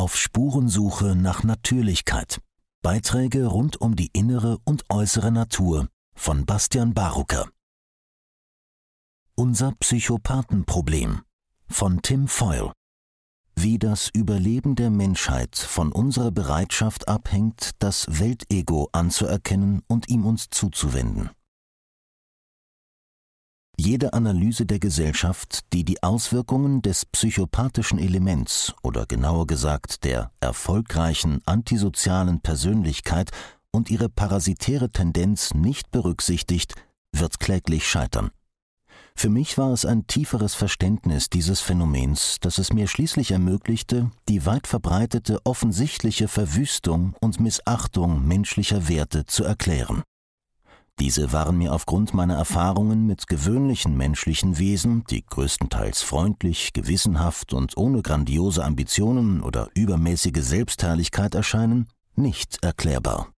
auf Spurensuche nach Natürlichkeit. Beiträge rund um die innere und äußere Natur von Bastian Barucker. Unser Psychopathenproblem von Tim Foyle. Wie das Überleben der Menschheit von unserer Bereitschaft abhängt, das Weltego anzuerkennen und ihm uns zuzuwenden. Jede Analyse der Gesellschaft, die die Auswirkungen des psychopathischen Elements oder genauer gesagt der erfolgreichen antisozialen Persönlichkeit und ihre parasitäre Tendenz nicht berücksichtigt, wird kläglich scheitern. Für mich war es ein tieferes Verständnis dieses Phänomens, das es mir schließlich ermöglichte, die weit verbreitete offensichtliche Verwüstung und Missachtung menschlicher Werte zu erklären. Diese waren mir aufgrund meiner Erfahrungen mit gewöhnlichen menschlichen Wesen, die größtenteils freundlich, gewissenhaft und ohne grandiose Ambitionen oder übermäßige Selbstherrlichkeit erscheinen, nicht erklärbar.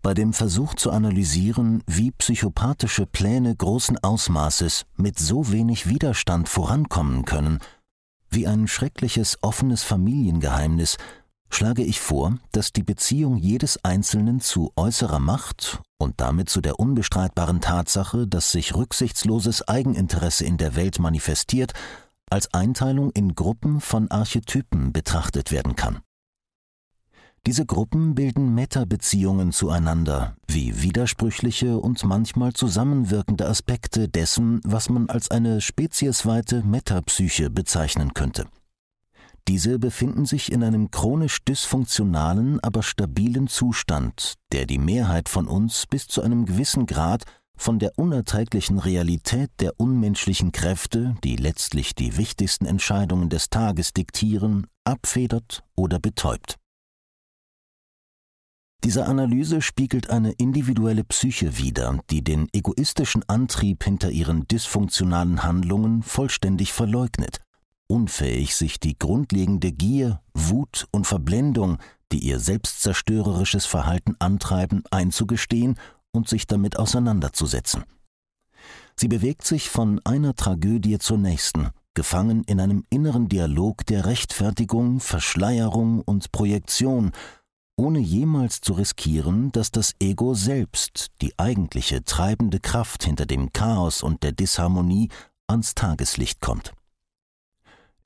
Bei dem Versuch zu analysieren, wie psychopathische Pläne großen Ausmaßes mit so wenig Widerstand vorankommen können, wie ein schreckliches offenes Familiengeheimnis, schlage ich vor, dass die Beziehung jedes Einzelnen zu äußerer Macht und damit zu der unbestreitbaren Tatsache, dass sich rücksichtsloses Eigeninteresse in der Welt manifestiert, als Einteilung in Gruppen von Archetypen betrachtet werden kann. Diese Gruppen bilden Metabeziehungen zueinander, wie widersprüchliche und manchmal zusammenwirkende Aspekte dessen, was man als eine speziesweite Metapsyche bezeichnen könnte. Diese befinden sich in einem chronisch dysfunktionalen, aber stabilen Zustand, der die Mehrheit von uns bis zu einem gewissen Grad von der unerträglichen Realität der unmenschlichen Kräfte, die letztlich die wichtigsten Entscheidungen des Tages diktieren, abfedert oder betäubt. Diese Analyse spiegelt eine individuelle Psyche wider, die den egoistischen Antrieb hinter ihren dysfunktionalen Handlungen vollständig verleugnet unfähig, sich die grundlegende Gier, Wut und Verblendung, die ihr selbstzerstörerisches Verhalten antreiben, einzugestehen und sich damit auseinanderzusetzen. Sie bewegt sich von einer Tragödie zur nächsten, gefangen in einem inneren Dialog der Rechtfertigung, Verschleierung und Projektion, ohne jemals zu riskieren, dass das Ego selbst, die eigentliche treibende Kraft hinter dem Chaos und der Disharmonie, ans Tageslicht kommt.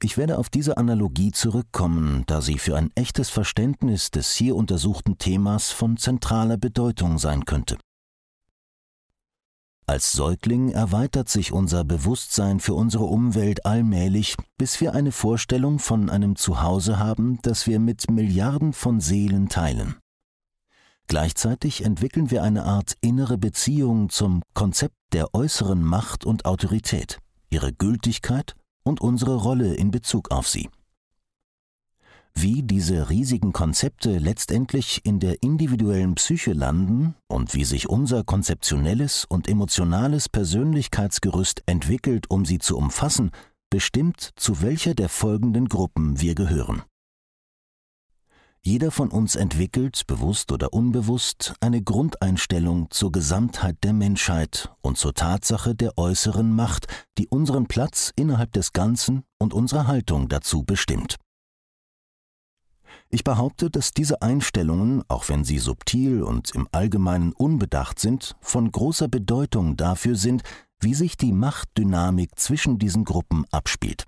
Ich werde auf diese Analogie zurückkommen, da sie für ein echtes Verständnis des hier untersuchten Themas von zentraler Bedeutung sein könnte. Als Säugling erweitert sich unser Bewusstsein für unsere Umwelt allmählich, bis wir eine Vorstellung von einem Zuhause haben, das wir mit Milliarden von Seelen teilen. Gleichzeitig entwickeln wir eine Art innere Beziehung zum Konzept der äußeren Macht und Autorität, ihre Gültigkeit und unsere Rolle in Bezug auf sie. Wie diese riesigen Konzepte letztendlich in der individuellen Psyche landen und wie sich unser konzeptionelles und emotionales Persönlichkeitsgerüst entwickelt, um sie zu umfassen, bestimmt, zu welcher der folgenden Gruppen wir gehören. Jeder von uns entwickelt, bewusst oder unbewusst, eine Grundeinstellung zur Gesamtheit der Menschheit und zur Tatsache der äußeren Macht, die unseren Platz innerhalb des Ganzen und unsere Haltung dazu bestimmt. Ich behaupte, dass diese Einstellungen, auch wenn sie subtil und im Allgemeinen unbedacht sind, von großer Bedeutung dafür sind, wie sich die Machtdynamik zwischen diesen Gruppen abspielt.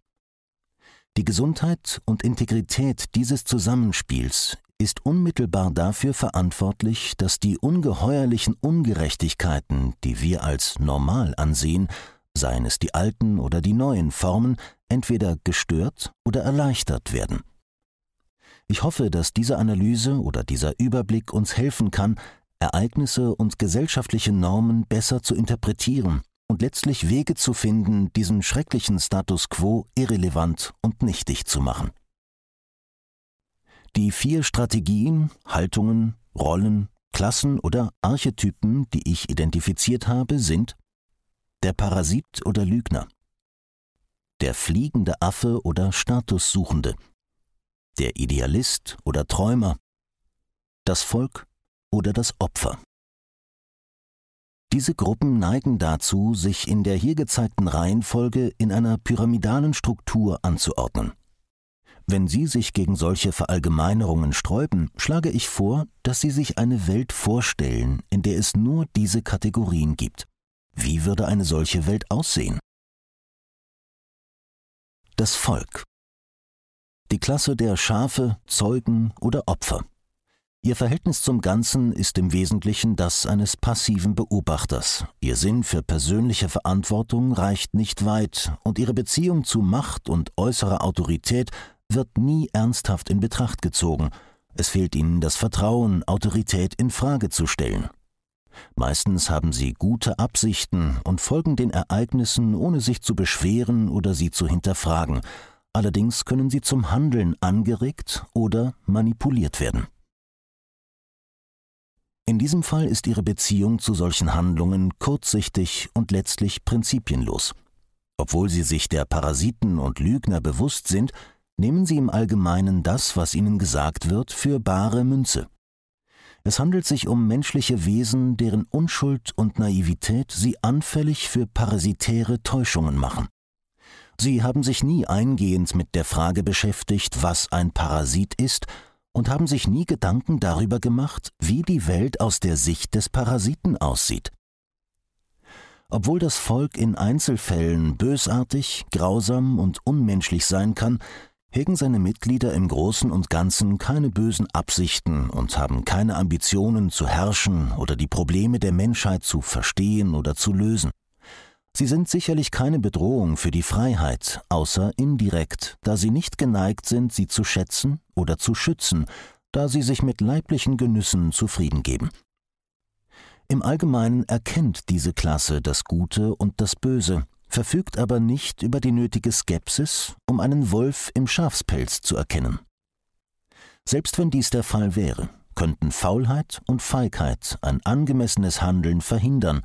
Die Gesundheit und Integrität dieses Zusammenspiels ist unmittelbar dafür verantwortlich, dass die ungeheuerlichen Ungerechtigkeiten, die wir als normal ansehen, seien es die alten oder die neuen Formen, entweder gestört oder erleichtert werden. Ich hoffe, dass diese Analyse oder dieser Überblick uns helfen kann, Ereignisse und gesellschaftliche Normen besser zu interpretieren und letztlich Wege zu finden, diesen schrecklichen Status quo irrelevant und nichtig zu machen. Die vier Strategien, Haltungen, Rollen, Klassen oder Archetypen, die ich identifiziert habe, sind der Parasit oder Lügner, der fliegende Affe oder Statussuchende, der Idealist oder Träumer, das Volk oder das Opfer. Diese Gruppen neigen dazu, sich in der hier gezeigten Reihenfolge in einer pyramidalen Struktur anzuordnen. Wenn Sie sich gegen solche Verallgemeinerungen sträuben, schlage ich vor, dass Sie sich eine Welt vorstellen, in der es nur diese Kategorien gibt. Wie würde eine solche Welt aussehen? Das Volk. Die Klasse der Schafe, Zeugen oder Opfer. Ihr Verhältnis zum Ganzen ist im Wesentlichen das eines passiven Beobachters. Ihr Sinn für persönliche Verantwortung reicht nicht weit und ihre Beziehung zu Macht und äußerer Autorität wird nie ernsthaft in Betracht gezogen. Es fehlt ihnen das Vertrauen, Autorität in Frage zu stellen. Meistens haben sie gute Absichten und folgen den Ereignissen, ohne sich zu beschweren oder sie zu hinterfragen. Allerdings können sie zum Handeln angeregt oder manipuliert werden. In diesem Fall ist ihre Beziehung zu solchen Handlungen kurzsichtig und letztlich prinzipienlos. Obwohl sie sich der Parasiten und Lügner bewusst sind, nehmen sie im Allgemeinen das, was ihnen gesagt wird, für bare Münze. Es handelt sich um menschliche Wesen, deren Unschuld und Naivität sie anfällig für parasitäre Täuschungen machen. Sie haben sich nie eingehend mit der Frage beschäftigt, was ein Parasit ist, und haben sich nie Gedanken darüber gemacht, wie die Welt aus der Sicht des Parasiten aussieht. Obwohl das Volk in Einzelfällen bösartig, grausam und unmenschlich sein kann, hegen seine Mitglieder im Großen und Ganzen keine bösen Absichten und haben keine Ambitionen zu herrschen oder die Probleme der Menschheit zu verstehen oder zu lösen. Sie sind sicherlich keine Bedrohung für die Freiheit, außer indirekt, da sie nicht geneigt sind, sie zu schätzen oder zu schützen, da sie sich mit leiblichen Genüssen zufrieden geben. Im Allgemeinen erkennt diese Klasse das Gute und das Böse, verfügt aber nicht über die nötige Skepsis, um einen Wolf im Schafspelz zu erkennen. Selbst wenn dies der Fall wäre, könnten Faulheit und Feigheit ein angemessenes Handeln verhindern,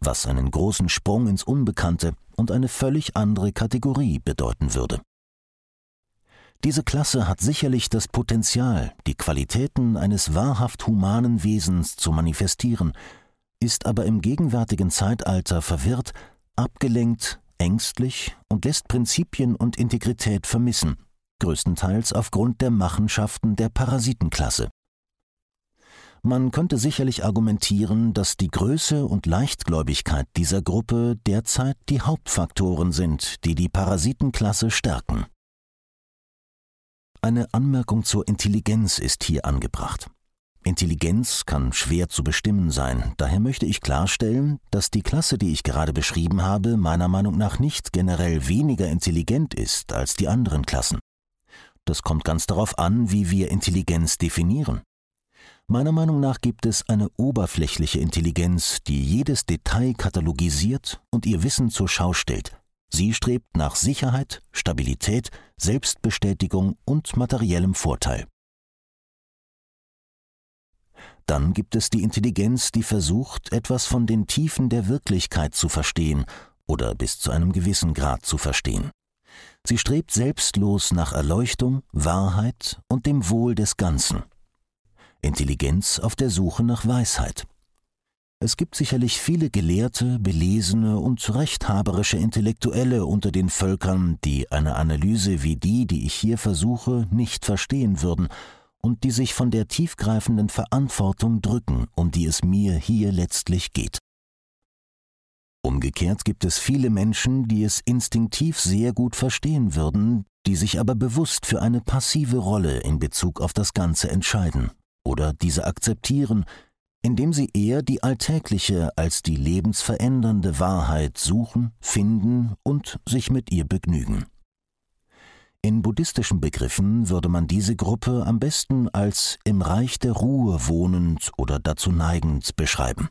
was einen großen Sprung ins Unbekannte und eine völlig andere Kategorie bedeuten würde. Diese Klasse hat sicherlich das Potenzial, die Qualitäten eines wahrhaft humanen Wesens zu manifestieren, ist aber im gegenwärtigen Zeitalter verwirrt abgelenkt, ängstlich und lässt Prinzipien und Integrität vermissen, größtenteils aufgrund der Machenschaften der Parasitenklasse. Man könnte sicherlich argumentieren, dass die Größe und Leichtgläubigkeit dieser Gruppe derzeit die Hauptfaktoren sind, die die Parasitenklasse stärken. Eine Anmerkung zur Intelligenz ist hier angebracht. Intelligenz kann schwer zu bestimmen sein, daher möchte ich klarstellen, dass die Klasse, die ich gerade beschrieben habe, meiner Meinung nach nicht generell weniger intelligent ist als die anderen Klassen. Das kommt ganz darauf an, wie wir Intelligenz definieren. Meiner Meinung nach gibt es eine oberflächliche Intelligenz, die jedes Detail katalogisiert und ihr Wissen zur Schau stellt. Sie strebt nach Sicherheit, Stabilität, Selbstbestätigung und materiellem Vorteil. Dann gibt es die Intelligenz, die versucht, etwas von den Tiefen der Wirklichkeit zu verstehen oder bis zu einem gewissen Grad zu verstehen. Sie strebt selbstlos nach Erleuchtung, Wahrheit und dem Wohl des Ganzen. Intelligenz auf der Suche nach Weisheit. Es gibt sicherlich viele gelehrte, belesene und rechthaberische Intellektuelle unter den Völkern, die eine Analyse wie die, die ich hier versuche, nicht verstehen würden und die sich von der tiefgreifenden Verantwortung drücken, um die es mir hier letztlich geht. Umgekehrt gibt es viele Menschen, die es instinktiv sehr gut verstehen würden, die sich aber bewusst für eine passive Rolle in Bezug auf das Ganze entscheiden oder diese akzeptieren, indem sie eher die alltägliche als die lebensverändernde Wahrheit suchen, finden und sich mit ihr begnügen. In buddhistischen Begriffen würde man diese Gruppe am besten als im Reich der Ruhe wohnend oder dazu neigend beschreiben.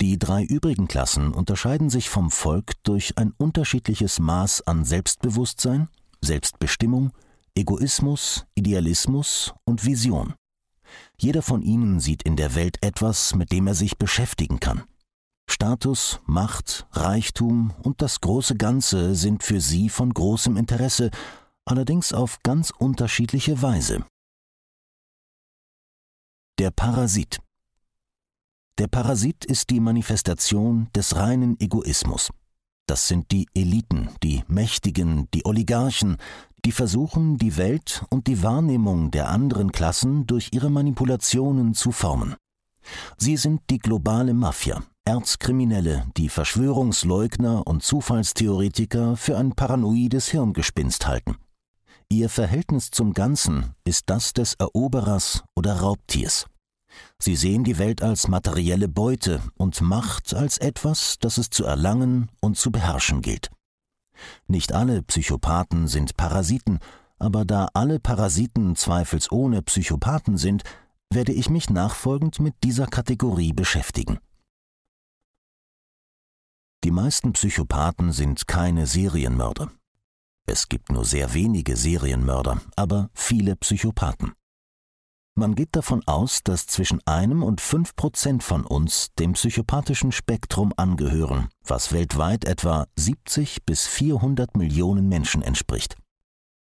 Die drei übrigen Klassen unterscheiden sich vom Volk durch ein unterschiedliches Maß an Selbstbewusstsein, Selbstbestimmung, Egoismus, Idealismus und Vision. Jeder von ihnen sieht in der Welt etwas, mit dem er sich beschäftigen kann. Status, Macht, Reichtum und das große Ganze sind für sie von großem Interesse, allerdings auf ganz unterschiedliche Weise. Der Parasit Der Parasit ist die Manifestation des reinen Egoismus. Das sind die Eliten, die Mächtigen, die Oligarchen, die versuchen, die Welt und die Wahrnehmung der anderen Klassen durch ihre Manipulationen zu formen. Sie sind die globale Mafia, Erzkriminelle, die Verschwörungsleugner und Zufallstheoretiker für ein paranoides Hirngespinst halten. Ihr Verhältnis zum Ganzen ist das des Eroberers oder Raubtiers. Sie sehen die Welt als materielle Beute und Macht als etwas, das es zu erlangen und zu beherrschen gilt. Nicht alle Psychopathen sind Parasiten, aber da alle Parasiten zweifelsohne Psychopathen sind, werde ich mich nachfolgend mit dieser Kategorie beschäftigen. Die meisten Psychopathen sind keine Serienmörder. Es gibt nur sehr wenige Serienmörder, aber viele Psychopathen. Man geht davon aus, dass zwischen einem und fünf Prozent von uns dem psychopathischen Spektrum angehören, was weltweit etwa 70 bis 400 Millionen Menschen entspricht.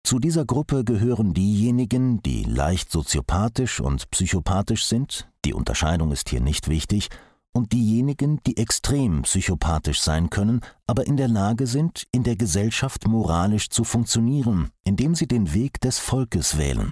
Zu dieser Gruppe gehören diejenigen, die leicht soziopathisch und psychopathisch sind, die Unterscheidung ist hier nicht wichtig, und diejenigen, die extrem psychopathisch sein können, aber in der Lage sind, in der Gesellschaft moralisch zu funktionieren, indem sie den Weg des Volkes wählen.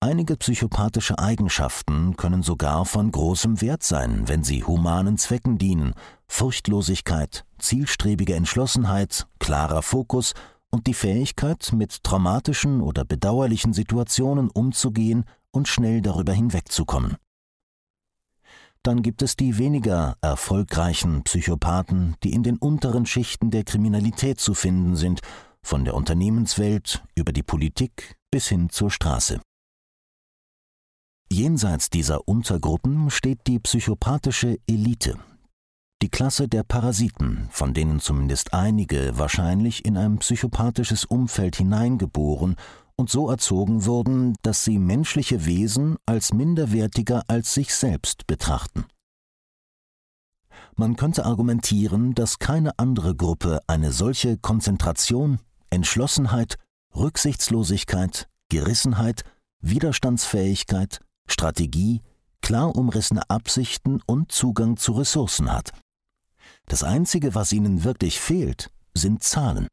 Einige psychopathische Eigenschaften können sogar von großem Wert sein, wenn sie humanen Zwecken dienen, Furchtlosigkeit, zielstrebige Entschlossenheit, klarer Fokus und die Fähigkeit, mit traumatischen oder bedauerlichen Situationen umzugehen und schnell darüber hinwegzukommen. Dann gibt es die weniger erfolgreichen Psychopathen, die in den unteren Schichten der Kriminalität zu finden sind, von der Unternehmenswelt über die Politik bis hin zur Straße. Jenseits dieser Untergruppen steht die psychopathische Elite, die Klasse der Parasiten, von denen zumindest einige wahrscheinlich in ein psychopathisches Umfeld hineingeboren und so erzogen wurden, dass sie menschliche Wesen als minderwertiger als sich selbst betrachten. Man könnte argumentieren, dass keine andere Gruppe eine solche Konzentration, Entschlossenheit, Rücksichtslosigkeit, Gerissenheit, Widerstandsfähigkeit, Strategie, klar umrissene Absichten und Zugang zu Ressourcen hat. Das Einzige, was ihnen wirklich fehlt, sind Zahlen.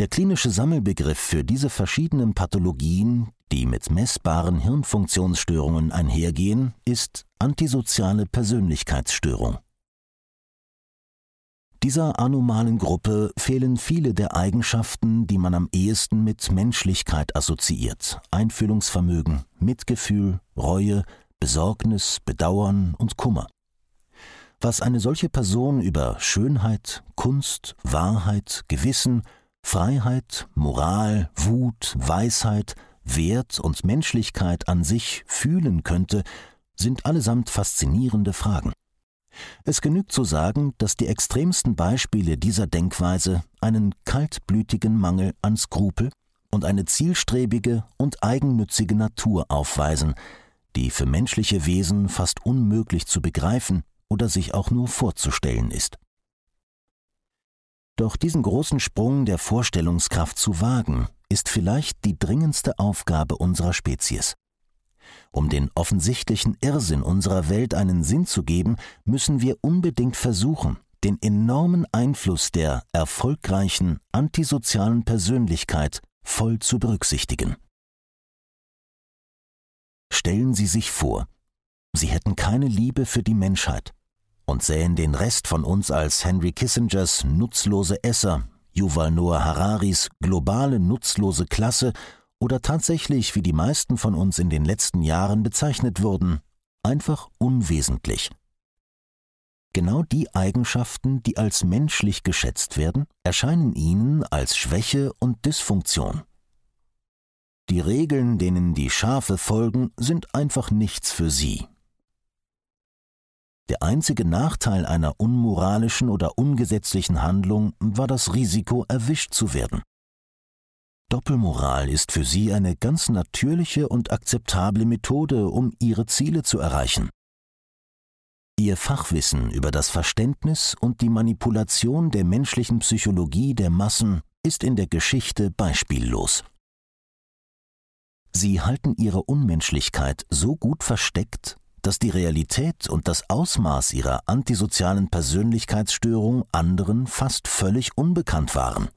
Der klinische Sammelbegriff für diese verschiedenen Pathologien, die mit messbaren Hirnfunktionsstörungen einhergehen, ist antisoziale Persönlichkeitsstörung. Dieser anomalen Gruppe fehlen viele der Eigenschaften, die man am ehesten mit Menschlichkeit assoziiert. Einfühlungsvermögen, Mitgefühl, Reue, Besorgnis, Bedauern und Kummer. Was eine solche Person über Schönheit, Kunst, Wahrheit, Gewissen, Freiheit, Moral, Wut, Weisheit, Wert und Menschlichkeit an sich fühlen könnte, sind allesamt faszinierende Fragen. Es genügt zu sagen, dass die extremsten Beispiele dieser Denkweise einen kaltblütigen Mangel an Skrupel und eine zielstrebige und eigennützige Natur aufweisen, die für menschliche Wesen fast unmöglich zu begreifen oder sich auch nur vorzustellen ist. Doch diesen großen Sprung der Vorstellungskraft zu wagen, ist vielleicht die dringendste Aufgabe unserer Spezies. Um den offensichtlichen Irrsinn unserer Welt einen Sinn zu geben, müssen wir unbedingt versuchen, den enormen Einfluss der erfolgreichen antisozialen Persönlichkeit voll zu berücksichtigen. Stellen Sie sich vor, Sie hätten keine Liebe für die Menschheit, und sähen den Rest von uns als Henry Kissingers nutzlose Esser, Yuval Noah Hararis globale nutzlose Klasse oder tatsächlich, wie die meisten von uns in den letzten Jahren bezeichnet wurden, einfach unwesentlich. Genau die Eigenschaften, die als menschlich geschätzt werden, erscheinen ihnen als Schwäche und Dysfunktion. Die Regeln, denen die Schafe folgen, sind einfach nichts für sie. Der einzige Nachteil einer unmoralischen oder ungesetzlichen Handlung war das Risiko, erwischt zu werden. Doppelmoral ist für sie eine ganz natürliche und akzeptable Methode, um ihre Ziele zu erreichen. Ihr Fachwissen über das Verständnis und die Manipulation der menschlichen Psychologie der Massen ist in der Geschichte beispiellos. Sie halten ihre Unmenschlichkeit so gut versteckt, dass die Realität und das Ausmaß ihrer antisozialen Persönlichkeitsstörung anderen fast völlig unbekannt waren.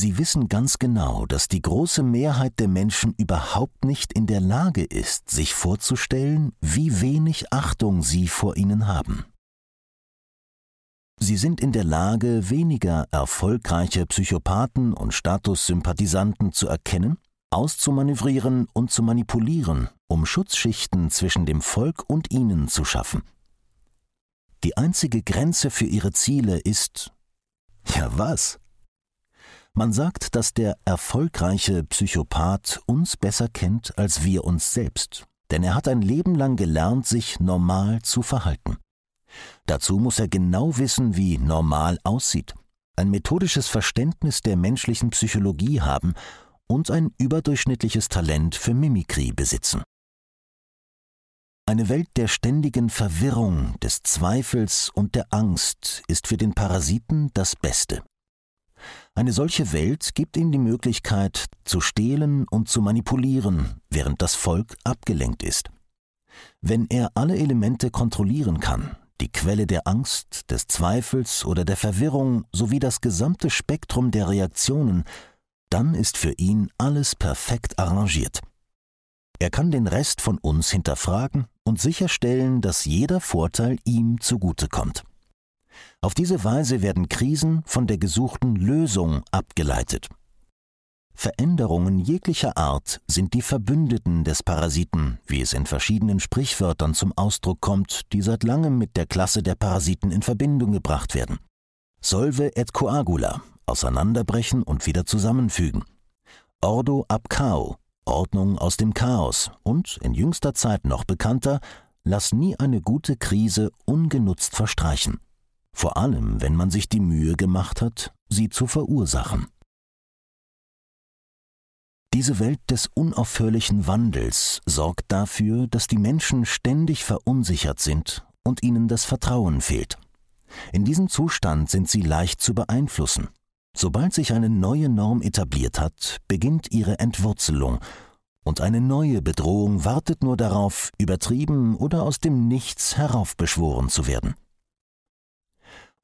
Sie wissen ganz genau, dass die große Mehrheit der Menschen überhaupt nicht in der Lage ist, sich vorzustellen, wie wenig Achtung sie vor ihnen haben. Sie sind in der Lage, weniger erfolgreiche Psychopathen und Statussympathisanten zu erkennen, auszumanövrieren und zu manipulieren, um Schutzschichten zwischen dem Volk und ihnen zu schaffen. Die einzige Grenze für ihre Ziele ist ja was? Man sagt, dass der erfolgreiche Psychopath uns besser kennt als wir uns selbst, denn er hat ein Leben lang gelernt, sich normal zu verhalten. Dazu muss er genau wissen, wie normal aussieht, ein methodisches Verständnis der menschlichen Psychologie haben und ein überdurchschnittliches Talent für Mimikrie besitzen. Eine Welt der ständigen Verwirrung, des Zweifels und der Angst ist für den Parasiten das Beste. Eine solche Welt gibt ihm die Möglichkeit, zu stehlen und zu manipulieren, während das Volk abgelenkt ist. Wenn er alle Elemente kontrollieren kann, die Quelle der Angst, des Zweifels oder der Verwirrung sowie das gesamte Spektrum der Reaktionen, dann ist für ihn alles perfekt arrangiert. Er kann den Rest von uns hinterfragen und sicherstellen, dass jeder Vorteil ihm zugutekommt. Auf diese Weise werden Krisen von der gesuchten Lösung abgeleitet. Veränderungen jeglicher Art sind die Verbündeten des Parasiten, wie es in verschiedenen Sprichwörtern zum Ausdruck kommt, die seit langem mit der Klasse der Parasiten in Verbindung gebracht werden. Solve et coagula, auseinanderbrechen und wieder zusammenfügen. Ordo ab Chao, Ordnung aus dem Chaos und, in jüngster Zeit noch bekannter, lass nie eine gute Krise ungenutzt verstreichen. Vor allem, wenn man sich die Mühe gemacht hat, sie zu verursachen. Diese Welt des unaufhörlichen Wandels sorgt dafür, dass die Menschen ständig verunsichert sind und ihnen das Vertrauen fehlt. In diesem Zustand sind sie leicht zu beeinflussen. Sobald sich eine neue Norm etabliert hat, beginnt ihre Entwurzelung, und eine neue Bedrohung wartet nur darauf, übertrieben oder aus dem Nichts heraufbeschworen zu werden.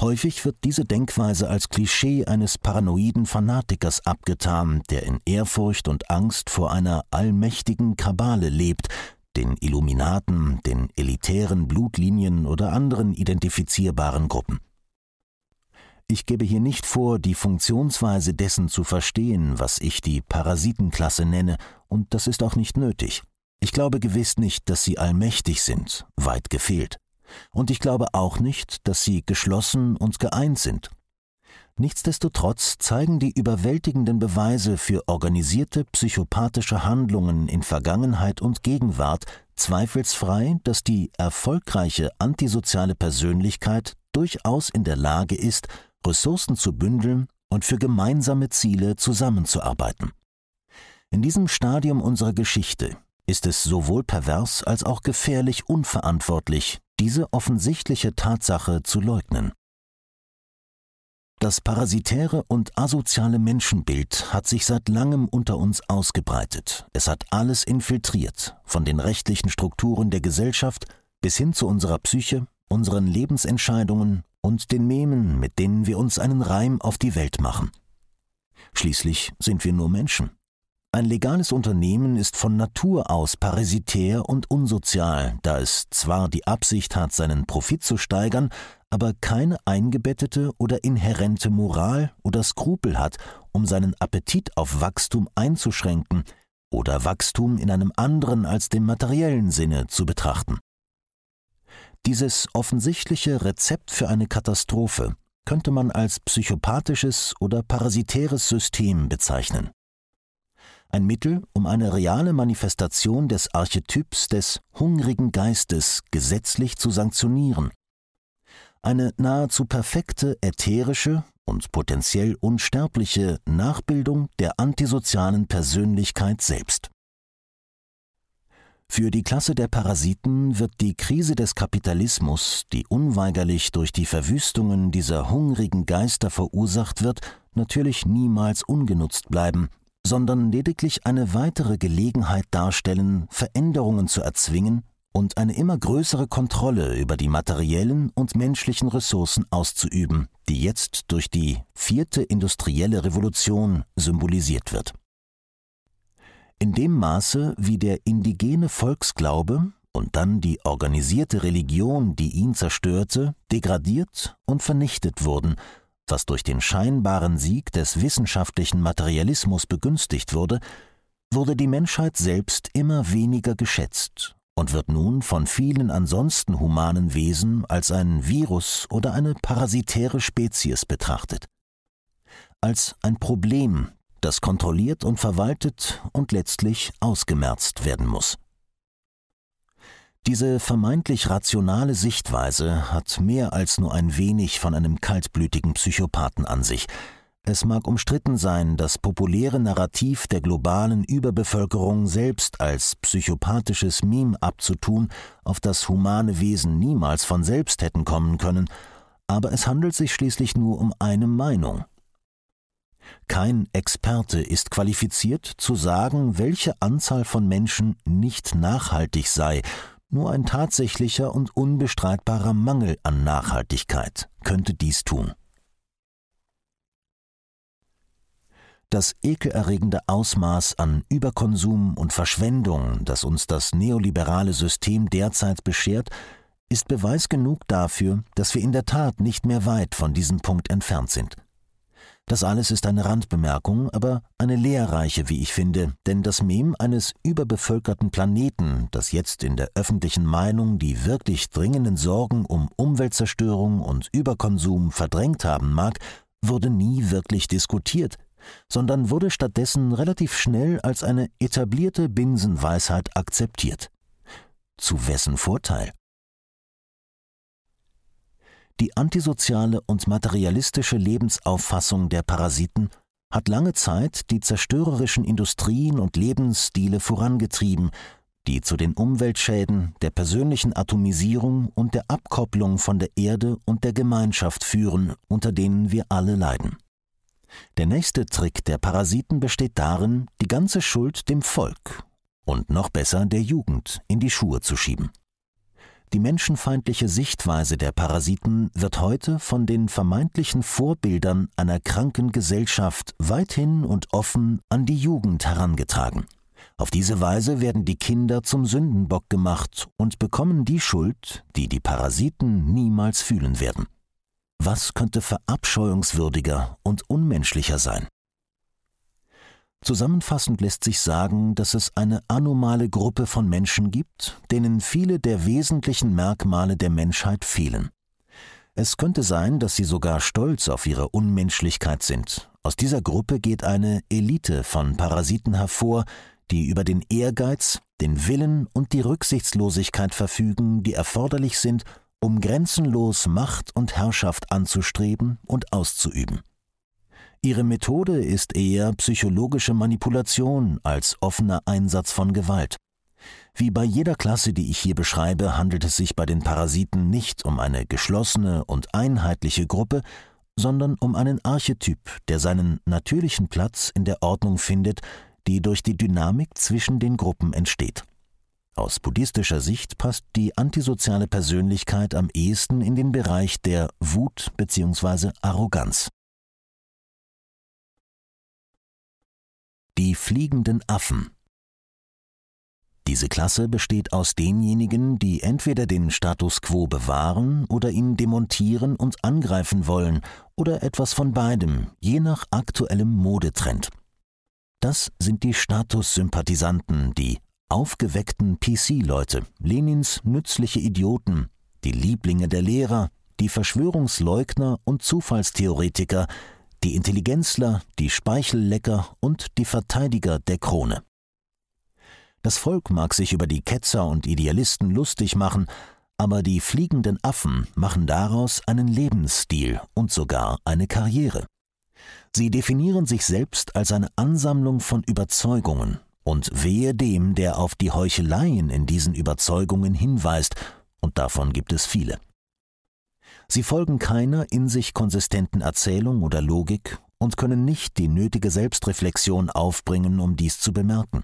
Häufig wird diese Denkweise als Klischee eines paranoiden Fanatikers abgetan, der in Ehrfurcht und Angst vor einer allmächtigen Kabale lebt, den Illuminaten, den elitären Blutlinien oder anderen identifizierbaren Gruppen. Ich gebe hier nicht vor, die Funktionsweise dessen zu verstehen, was ich die Parasitenklasse nenne, und das ist auch nicht nötig. Ich glaube gewiss nicht, dass sie allmächtig sind, weit gefehlt. Und ich glaube auch nicht, dass sie geschlossen und geeint sind. Nichtsdestotrotz zeigen die überwältigenden Beweise für organisierte psychopathische Handlungen in Vergangenheit und Gegenwart zweifelsfrei, dass die erfolgreiche antisoziale Persönlichkeit durchaus in der Lage ist, Ressourcen zu bündeln und für gemeinsame Ziele zusammenzuarbeiten. In diesem Stadium unserer Geschichte ist es sowohl pervers als auch gefährlich unverantwortlich, diese offensichtliche Tatsache zu leugnen. Das parasitäre und asoziale Menschenbild hat sich seit langem unter uns ausgebreitet. Es hat alles infiltriert, von den rechtlichen Strukturen der Gesellschaft bis hin zu unserer Psyche, unseren Lebensentscheidungen und den Memen, mit denen wir uns einen Reim auf die Welt machen. Schließlich sind wir nur Menschen. Ein legales Unternehmen ist von Natur aus parasitär und unsozial, da es zwar die Absicht hat, seinen Profit zu steigern, aber keine eingebettete oder inhärente Moral oder Skrupel hat, um seinen Appetit auf Wachstum einzuschränken oder Wachstum in einem anderen als dem materiellen Sinne zu betrachten. Dieses offensichtliche Rezept für eine Katastrophe könnte man als psychopathisches oder parasitäres System bezeichnen ein Mittel, um eine reale Manifestation des Archetyps des hungrigen Geistes gesetzlich zu sanktionieren. Eine nahezu perfekte ätherische und potenziell unsterbliche Nachbildung der antisozialen Persönlichkeit selbst. Für die Klasse der Parasiten wird die Krise des Kapitalismus, die unweigerlich durch die Verwüstungen dieser hungrigen Geister verursacht wird, natürlich niemals ungenutzt bleiben sondern lediglich eine weitere Gelegenheit darstellen, Veränderungen zu erzwingen und eine immer größere Kontrolle über die materiellen und menschlichen Ressourcen auszuüben, die jetzt durch die vierte industrielle Revolution symbolisiert wird. In dem Maße, wie der indigene Volksglaube und dann die organisierte Religion, die ihn zerstörte, degradiert und vernichtet wurden, was durch den scheinbaren Sieg des wissenschaftlichen Materialismus begünstigt wurde, wurde die Menschheit selbst immer weniger geschätzt und wird nun von vielen ansonsten humanen Wesen als ein Virus oder eine parasitäre Spezies betrachtet. Als ein Problem, das kontrolliert und verwaltet und letztlich ausgemerzt werden muss. Diese vermeintlich rationale Sichtweise hat mehr als nur ein wenig von einem kaltblütigen Psychopathen an sich. Es mag umstritten sein, das populäre Narrativ der globalen Überbevölkerung selbst als psychopathisches Meme abzutun, auf das humane Wesen niemals von selbst hätten kommen können, aber es handelt sich schließlich nur um eine Meinung. Kein Experte ist qualifiziert zu sagen, welche Anzahl von Menschen nicht nachhaltig sei nur ein tatsächlicher und unbestreitbarer Mangel an Nachhaltigkeit könnte dies tun. Das ekelerregende Ausmaß an Überkonsum und Verschwendung, das uns das neoliberale System derzeit beschert, ist Beweis genug dafür, dass wir in der Tat nicht mehr weit von diesem Punkt entfernt sind. Das alles ist eine Randbemerkung, aber eine lehrreiche, wie ich finde, denn das Mem eines überbevölkerten Planeten, das jetzt in der öffentlichen Meinung die wirklich dringenden Sorgen um Umweltzerstörung und Überkonsum verdrängt haben mag, wurde nie wirklich diskutiert, sondern wurde stattdessen relativ schnell als eine etablierte Binsenweisheit akzeptiert. Zu wessen Vorteil? Die antisoziale und materialistische Lebensauffassung der Parasiten hat lange Zeit die zerstörerischen Industrien und Lebensstile vorangetrieben, die zu den Umweltschäden, der persönlichen Atomisierung und der Abkopplung von der Erde und der Gemeinschaft führen, unter denen wir alle leiden. Der nächste Trick der Parasiten besteht darin, die ganze Schuld dem Volk und noch besser der Jugend in die Schuhe zu schieben. Die menschenfeindliche Sichtweise der Parasiten wird heute von den vermeintlichen Vorbildern einer kranken Gesellschaft weithin und offen an die Jugend herangetragen. Auf diese Weise werden die Kinder zum Sündenbock gemacht und bekommen die Schuld, die die Parasiten niemals fühlen werden. Was könnte verabscheuungswürdiger und unmenschlicher sein? Zusammenfassend lässt sich sagen, dass es eine anomale Gruppe von Menschen gibt, denen viele der wesentlichen Merkmale der Menschheit fehlen. Es könnte sein, dass sie sogar stolz auf ihre Unmenschlichkeit sind. Aus dieser Gruppe geht eine Elite von Parasiten hervor, die über den Ehrgeiz, den Willen und die Rücksichtslosigkeit verfügen, die erforderlich sind, um grenzenlos Macht und Herrschaft anzustreben und auszuüben. Ihre Methode ist eher psychologische Manipulation als offener Einsatz von Gewalt. Wie bei jeder Klasse, die ich hier beschreibe, handelt es sich bei den Parasiten nicht um eine geschlossene und einheitliche Gruppe, sondern um einen Archetyp, der seinen natürlichen Platz in der Ordnung findet, die durch die Dynamik zwischen den Gruppen entsteht. Aus buddhistischer Sicht passt die antisoziale Persönlichkeit am ehesten in den Bereich der Wut bzw. Arroganz. Die fliegenden Affen. Diese Klasse besteht aus denjenigen, die entweder den Status quo bewahren oder ihn demontieren und angreifen wollen oder etwas von beidem, je nach aktuellem Modetrend. Das sind die Statussympathisanten, die aufgeweckten PC-Leute, Lenins nützliche Idioten, die Lieblinge der Lehrer, die Verschwörungsleugner und Zufallstheoretiker, die Intelligenzler, die Speichellecker und die Verteidiger der Krone. Das Volk mag sich über die Ketzer und Idealisten lustig machen, aber die fliegenden Affen machen daraus einen Lebensstil und sogar eine Karriere. Sie definieren sich selbst als eine Ansammlung von Überzeugungen, und wehe dem, der auf die Heucheleien in diesen Überzeugungen hinweist, und davon gibt es viele. Sie folgen keiner in sich konsistenten Erzählung oder Logik und können nicht die nötige Selbstreflexion aufbringen, um dies zu bemerken.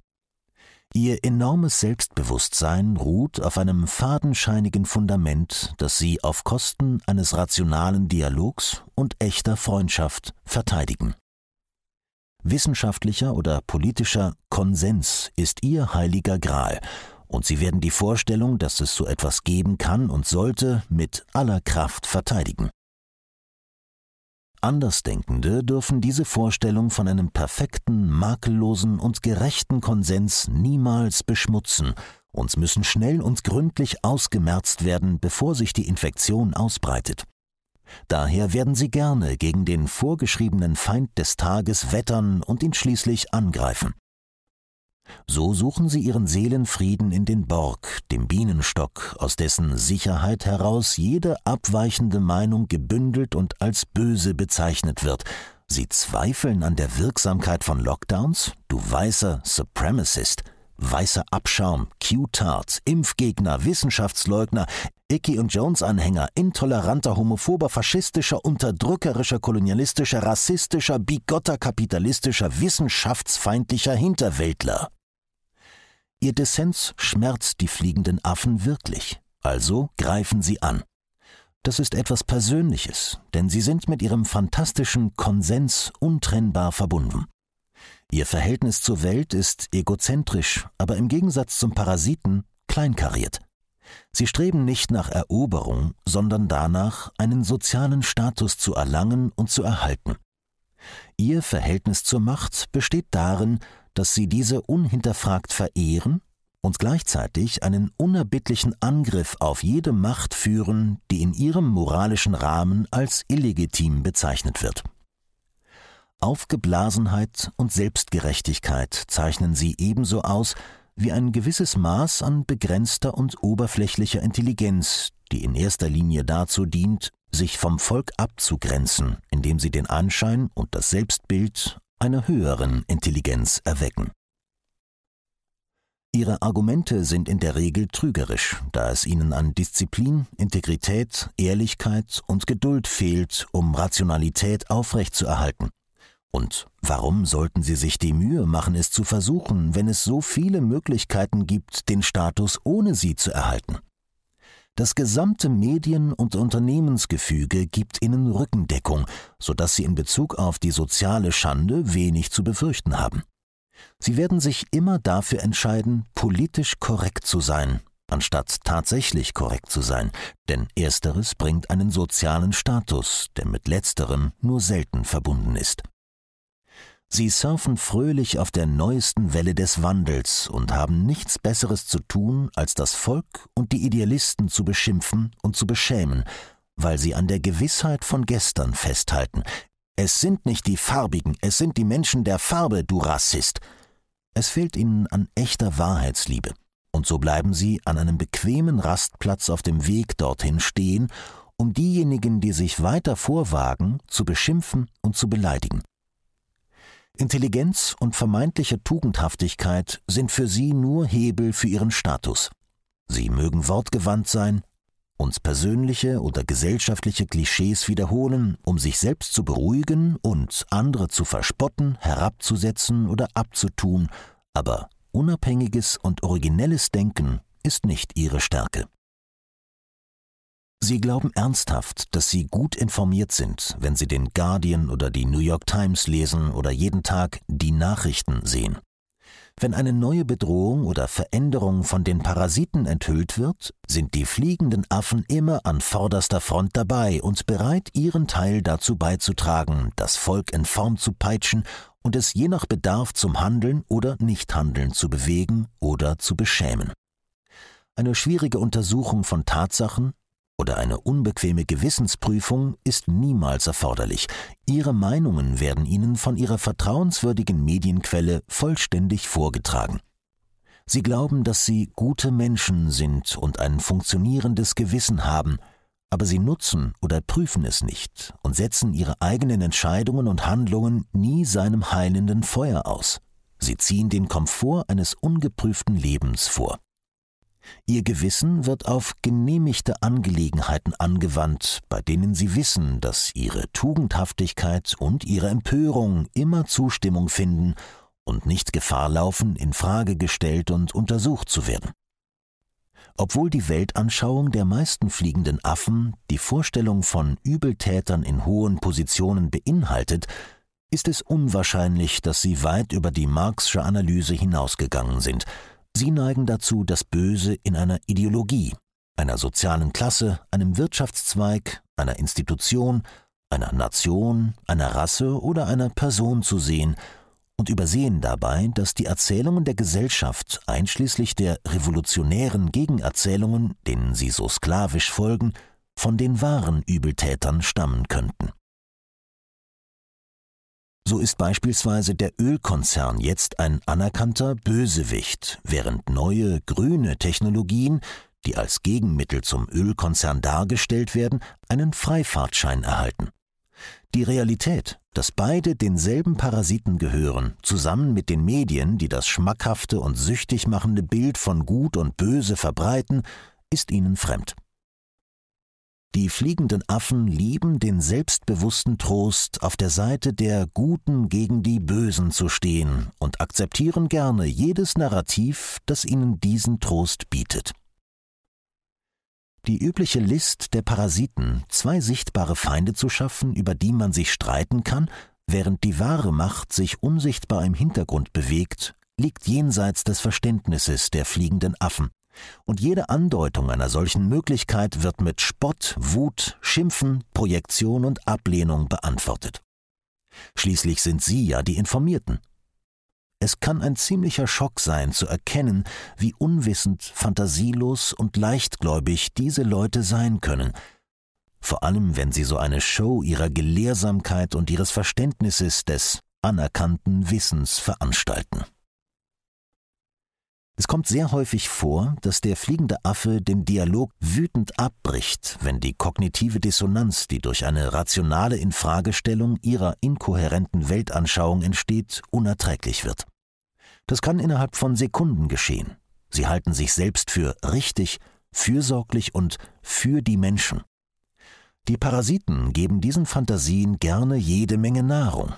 Ihr enormes Selbstbewusstsein ruht auf einem fadenscheinigen Fundament, das sie auf Kosten eines rationalen Dialogs und echter Freundschaft verteidigen. Wissenschaftlicher oder politischer Konsens ist ihr heiliger Gral, und sie werden die Vorstellung, dass es so etwas geben kann und sollte, mit aller Kraft verteidigen. Andersdenkende dürfen diese Vorstellung von einem perfekten, makellosen und gerechten Konsens niemals beschmutzen, uns müssen schnell und gründlich ausgemerzt werden, bevor sich die Infektion ausbreitet. Daher werden sie gerne gegen den vorgeschriebenen Feind des Tages wettern und ihn schließlich angreifen. So suchen sie ihren Seelenfrieden in den Borg, dem Bienenstock, aus dessen Sicherheit heraus jede abweichende Meinung gebündelt und als böse bezeichnet wird. Sie zweifeln an der Wirksamkeit von Lockdowns? Du weißer Supremacist, weißer Abschaum, Q-Tart, Impfgegner, Wissenschaftsleugner, Icky und Jones-Anhänger, intoleranter, homophober, faschistischer, unterdrückerischer, kolonialistischer, rassistischer, bigotter, kapitalistischer, wissenschaftsfeindlicher Hinterwäldler. Ihr Dissens schmerzt die fliegenden Affen wirklich, also greifen sie an. Das ist etwas Persönliches, denn sie sind mit ihrem fantastischen Konsens untrennbar verbunden. Ihr Verhältnis zur Welt ist egozentrisch, aber im Gegensatz zum Parasiten kleinkariert. Sie streben nicht nach Eroberung, sondern danach, einen sozialen Status zu erlangen und zu erhalten. Ihr Verhältnis zur Macht besteht darin, dass sie diese unhinterfragt verehren und gleichzeitig einen unerbittlichen Angriff auf jede Macht führen, die in ihrem moralischen Rahmen als illegitim bezeichnet wird. Aufgeblasenheit und Selbstgerechtigkeit zeichnen sie ebenso aus wie ein gewisses Maß an begrenzter und oberflächlicher Intelligenz, die in erster Linie dazu dient, sich vom Volk abzugrenzen, indem sie den Anschein und das Selbstbild einer höheren Intelligenz erwecken. Ihre Argumente sind in der Regel trügerisch, da es ihnen an Disziplin, Integrität, Ehrlichkeit und Geduld fehlt, um Rationalität aufrechtzuerhalten. Und warum sollten sie sich die Mühe machen, es zu versuchen, wenn es so viele Möglichkeiten gibt, den Status ohne sie zu erhalten? Das gesamte Medien- und Unternehmensgefüge gibt ihnen Rückendeckung, sodass sie in Bezug auf die soziale Schande wenig zu befürchten haben. Sie werden sich immer dafür entscheiden, politisch korrekt zu sein, anstatt tatsächlich korrekt zu sein, denn ersteres bringt einen sozialen Status, der mit letzterem nur selten verbunden ist. Sie surfen fröhlich auf der neuesten Welle des Wandels und haben nichts Besseres zu tun, als das Volk und die Idealisten zu beschimpfen und zu beschämen, weil sie an der Gewissheit von gestern festhalten. Es sind nicht die Farbigen, es sind die Menschen der Farbe, du Rassist. Es fehlt ihnen an echter Wahrheitsliebe, und so bleiben sie an einem bequemen Rastplatz auf dem Weg dorthin stehen, um diejenigen, die sich weiter vorwagen, zu beschimpfen und zu beleidigen. Intelligenz und vermeintliche Tugendhaftigkeit sind für sie nur Hebel für ihren Status. Sie mögen wortgewandt sein, uns persönliche oder gesellschaftliche Klischees wiederholen, um sich selbst zu beruhigen und andere zu verspotten, herabzusetzen oder abzutun, aber unabhängiges und originelles Denken ist nicht ihre Stärke. Sie glauben ernsthaft, dass Sie gut informiert sind, wenn Sie den Guardian oder die New York Times lesen oder jeden Tag die Nachrichten sehen. Wenn eine neue Bedrohung oder Veränderung von den Parasiten enthüllt wird, sind die fliegenden Affen immer an vorderster Front dabei und bereit, ihren Teil dazu beizutragen, das Volk in Form zu peitschen und es je nach Bedarf zum Handeln oder Nichthandeln zu bewegen oder zu beschämen. Eine schwierige Untersuchung von Tatsachen, oder eine unbequeme Gewissensprüfung ist niemals erforderlich. Ihre Meinungen werden Ihnen von Ihrer vertrauenswürdigen Medienquelle vollständig vorgetragen. Sie glauben, dass Sie gute Menschen sind und ein funktionierendes Gewissen haben, aber Sie nutzen oder prüfen es nicht und setzen Ihre eigenen Entscheidungen und Handlungen nie seinem heilenden Feuer aus. Sie ziehen den Komfort eines ungeprüften Lebens vor. Ihr Gewissen wird auf genehmigte Angelegenheiten angewandt, bei denen sie wissen, dass ihre Tugendhaftigkeit und ihre Empörung immer Zustimmung finden und nicht Gefahr laufen, in Frage gestellt und untersucht zu werden. Obwohl die Weltanschauung der meisten fliegenden Affen die Vorstellung von Übeltätern in hohen Positionen beinhaltet, ist es unwahrscheinlich, dass sie weit über die Marxsche Analyse hinausgegangen sind. Sie neigen dazu, das Böse in einer Ideologie, einer sozialen Klasse, einem Wirtschaftszweig, einer Institution, einer Nation, einer Rasse oder einer Person zu sehen und übersehen dabei, dass die Erzählungen der Gesellschaft, einschließlich der revolutionären Gegenerzählungen, denen sie so sklavisch folgen, von den wahren Übeltätern stammen könnten. So ist beispielsweise der Ölkonzern jetzt ein anerkannter Bösewicht, während neue grüne Technologien, die als Gegenmittel zum Ölkonzern dargestellt werden, einen Freifahrtschein erhalten. Die Realität, dass beide denselben Parasiten gehören, zusammen mit den Medien, die das schmackhafte und süchtig machende Bild von Gut und Böse verbreiten, ist ihnen fremd. Die fliegenden Affen lieben den selbstbewussten Trost, auf der Seite der Guten gegen die Bösen zu stehen und akzeptieren gerne jedes Narrativ, das ihnen diesen Trost bietet. Die übliche List der Parasiten, zwei sichtbare Feinde zu schaffen, über die man sich streiten kann, während die wahre Macht sich unsichtbar im Hintergrund bewegt, liegt jenseits des Verständnisses der fliegenden Affen. Und jede Andeutung einer solchen Möglichkeit wird mit Spott, Wut, Schimpfen, Projektion und Ablehnung beantwortet. Schließlich sind Sie ja die Informierten. Es kann ein ziemlicher Schock sein, zu erkennen, wie unwissend, fantasielos und leichtgläubig diese Leute sein können, vor allem wenn sie so eine Show ihrer Gelehrsamkeit und ihres Verständnisses des anerkannten Wissens veranstalten. Es kommt sehr häufig vor, dass der fliegende Affe den Dialog wütend abbricht, wenn die kognitive Dissonanz, die durch eine rationale Infragestellung ihrer inkohärenten Weltanschauung entsteht, unerträglich wird. Das kann innerhalb von Sekunden geschehen. Sie halten sich selbst für richtig, fürsorglich und für die Menschen. Die Parasiten geben diesen Fantasien gerne jede Menge Nahrung.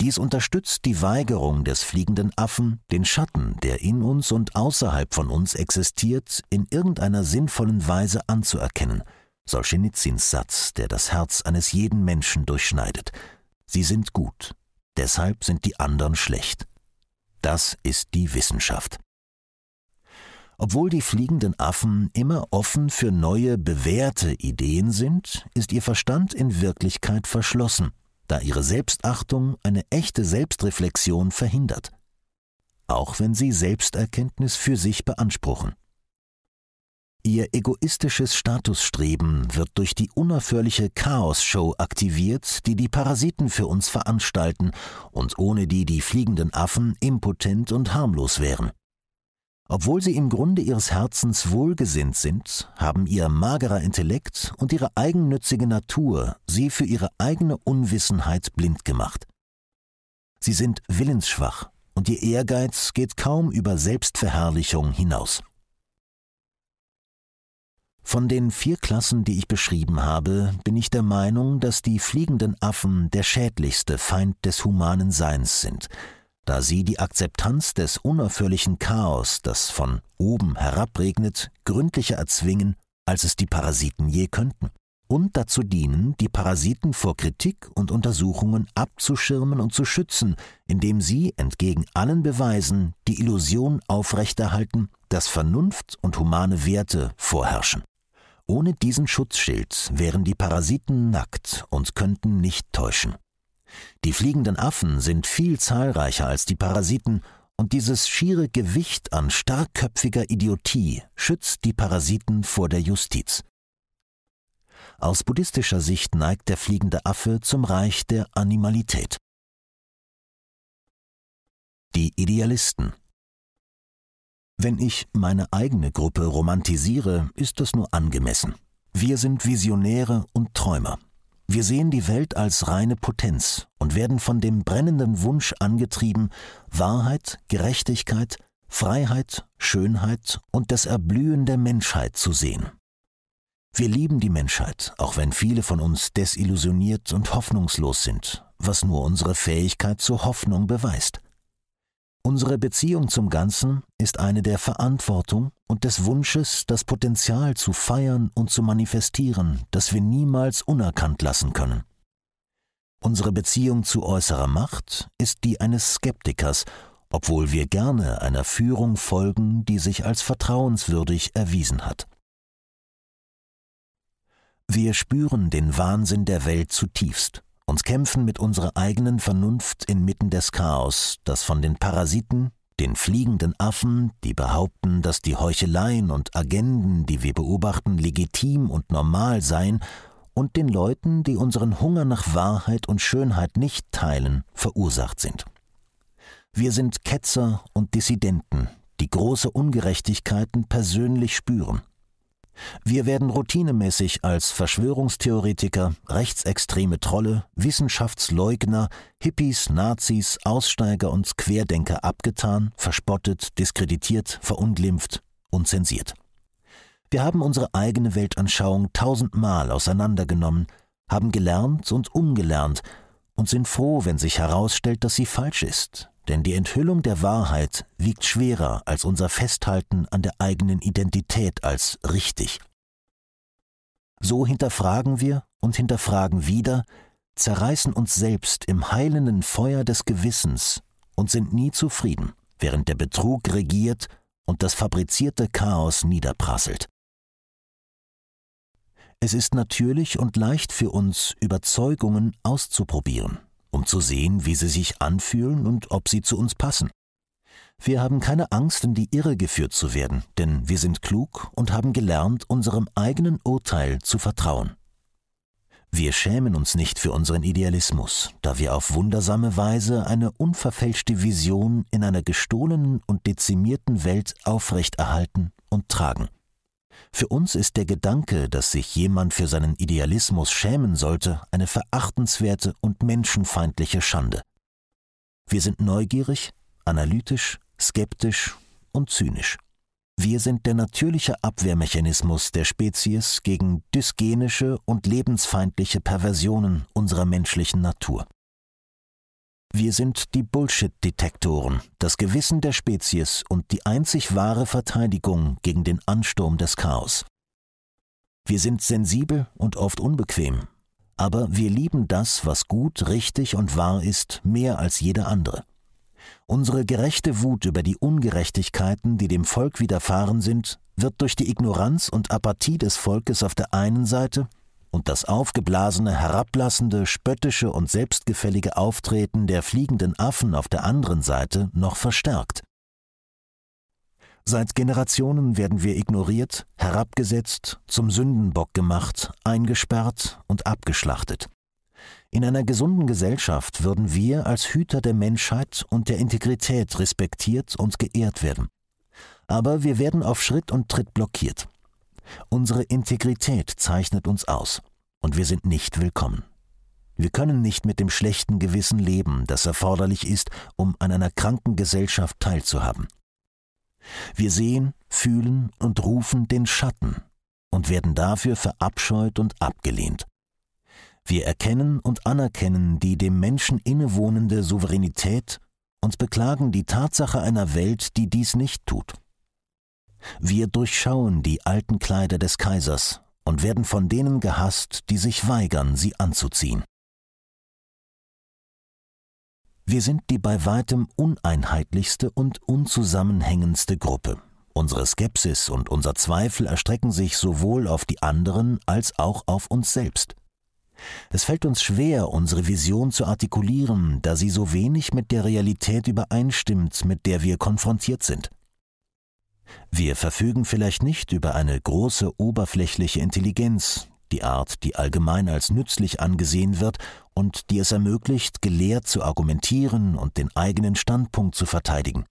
Dies unterstützt die Weigerung des fliegenden Affen, den Schatten, der in uns und außerhalb von uns existiert, in irgendeiner sinnvollen Weise anzuerkennen. Solschenitsyns Satz, der das Herz eines jeden Menschen durchschneidet. Sie sind gut, deshalb sind die anderen schlecht. Das ist die Wissenschaft. Obwohl die fliegenden Affen immer offen für neue, bewährte Ideen sind, ist ihr Verstand in Wirklichkeit verschlossen da ihre Selbstachtung eine echte Selbstreflexion verhindert, auch wenn sie Selbsterkenntnis für sich beanspruchen. Ihr egoistisches Statusstreben wird durch die unaufhörliche Chaos-Show aktiviert, die die Parasiten für uns veranstalten und ohne die die fliegenden Affen impotent und harmlos wären. Obwohl sie im Grunde ihres Herzens wohlgesinnt sind, haben ihr magerer Intellekt und ihre eigennützige Natur sie für ihre eigene Unwissenheit blind gemacht. Sie sind willensschwach und ihr Ehrgeiz geht kaum über Selbstverherrlichung hinaus. Von den vier Klassen, die ich beschrieben habe, bin ich der Meinung, dass die fliegenden Affen der schädlichste Feind des humanen Seins sind, da sie die Akzeptanz des unaufhörlichen Chaos, das von oben herabregnet, gründlicher erzwingen, als es die Parasiten je könnten, und dazu dienen, die Parasiten vor Kritik und Untersuchungen abzuschirmen und zu schützen, indem sie entgegen allen Beweisen die Illusion aufrechterhalten, dass Vernunft und humane Werte vorherrschen. Ohne diesen Schutzschild wären die Parasiten nackt und könnten nicht täuschen. Die fliegenden Affen sind viel zahlreicher als die Parasiten, und dieses schiere Gewicht an starkköpfiger Idiotie schützt die Parasiten vor der Justiz. Aus buddhistischer Sicht neigt der fliegende Affe zum Reich der Animalität. Die Idealisten Wenn ich meine eigene Gruppe romantisiere, ist das nur angemessen. Wir sind Visionäre und Träumer. Wir sehen die Welt als reine Potenz und werden von dem brennenden Wunsch angetrieben, Wahrheit, Gerechtigkeit, Freiheit, Schönheit und das Erblühen der Menschheit zu sehen. Wir lieben die Menschheit, auch wenn viele von uns desillusioniert und hoffnungslos sind, was nur unsere Fähigkeit zur Hoffnung beweist. Unsere Beziehung zum Ganzen ist eine der Verantwortung und des Wunsches, das Potenzial zu feiern und zu manifestieren, das wir niemals unerkannt lassen können. Unsere Beziehung zu äußerer Macht ist die eines Skeptikers, obwohl wir gerne einer Führung folgen, die sich als vertrauenswürdig erwiesen hat. Wir spüren den Wahnsinn der Welt zutiefst und kämpfen mit unserer eigenen Vernunft inmitten des Chaos, das von den Parasiten, den fliegenden Affen, die behaupten, dass die Heucheleien und Agenden, die wir beobachten, legitim und normal seien, und den Leuten, die unseren Hunger nach Wahrheit und Schönheit nicht teilen, verursacht sind. Wir sind Ketzer und Dissidenten, die große Ungerechtigkeiten persönlich spüren wir werden routinemäßig als Verschwörungstheoretiker, rechtsextreme Trolle, Wissenschaftsleugner, Hippies, Nazis, Aussteiger und Querdenker abgetan, verspottet, diskreditiert, verunglimpft und zensiert. Wir haben unsere eigene Weltanschauung tausendmal auseinandergenommen, haben gelernt und umgelernt und sind froh, wenn sich herausstellt, dass sie falsch ist, denn die Enthüllung der Wahrheit wiegt schwerer als unser Festhalten an der eigenen Identität als richtig. So hinterfragen wir und hinterfragen wieder, zerreißen uns selbst im heilenden Feuer des Gewissens und sind nie zufrieden, während der Betrug regiert und das fabrizierte Chaos niederprasselt. Es ist natürlich und leicht für uns, Überzeugungen auszuprobieren um zu sehen, wie sie sich anfühlen und ob sie zu uns passen. Wir haben keine Angst, in die Irre geführt zu werden, denn wir sind klug und haben gelernt, unserem eigenen Urteil zu vertrauen. Wir schämen uns nicht für unseren Idealismus, da wir auf wundersame Weise eine unverfälschte Vision in einer gestohlenen und dezimierten Welt aufrechterhalten und tragen. Für uns ist der Gedanke, dass sich jemand für seinen Idealismus schämen sollte, eine verachtenswerte und menschenfeindliche Schande. Wir sind neugierig, analytisch, skeptisch und zynisch. Wir sind der natürliche Abwehrmechanismus der Spezies gegen dysgenische und lebensfeindliche Perversionen unserer menschlichen Natur. Wir sind die Bullshit-Detektoren, das Gewissen der Spezies und die einzig wahre Verteidigung gegen den Ansturm des Chaos. Wir sind sensibel und oft unbequem, aber wir lieben das, was gut, richtig und wahr ist, mehr als jeder andere. Unsere gerechte Wut über die Ungerechtigkeiten, die dem Volk widerfahren sind, wird durch die Ignoranz und Apathie des Volkes auf der einen Seite und das aufgeblasene, herablassende, spöttische und selbstgefällige Auftreten der fliegenden Affen auf der anderen Seite noch verstärkt. Seit Generationen werden wir ignoriert, herabgesetzt, zum Sündenbock gemacht, eingesperrt und abgeschlachtet. In einer gesunden Gesellschaft würden wir als Hüter der Menschheit und der Integrität respektiert und geehrt werden. Aber wir werden auf Schritt und Tritt blockiert. Unsere Integrität zeichnet uns aus, und wir sind nicht willkommen. Wir können nicht mit dem schlechten Gewissen leben, das erforderlich ist, um an einer kranken Gesellschaft teilzuhaben. Wir sehen, fühlen und rufen den Schatten und werden dafür verabscheut und abgelehnt. Wir erkennen und anerkennen die dem Menschen innewohnende Souveränität und beklagen die Tatsache einer Welt, die dies nicht tut. Wir durchschauen die alten Kleider des Kaisers und werden von denen gehasst, die sich weigern, sie anzuziehen. Wir sind die bei weitem uneinheitlichste und unzusammenhängendste Gruppe. Unsere Skepsis und unser Zweifel erstrecken sich sowohl auf die anderen als auch auf uns selbst. Es fällt uns schwer, unsere Vision zu artikulieren, da sie so wenig mit der Realität übereinstimmt, mit der wir konfrontiert sind. Wir verfügen vielleicht nicht über eine große oberflächliche Intelligenz, die Art, die allgemein als nützlich angesehen wird und die es ermöglicht, gelehrt zu argumentieren und den eigenen Standpunkt zu verteidigen.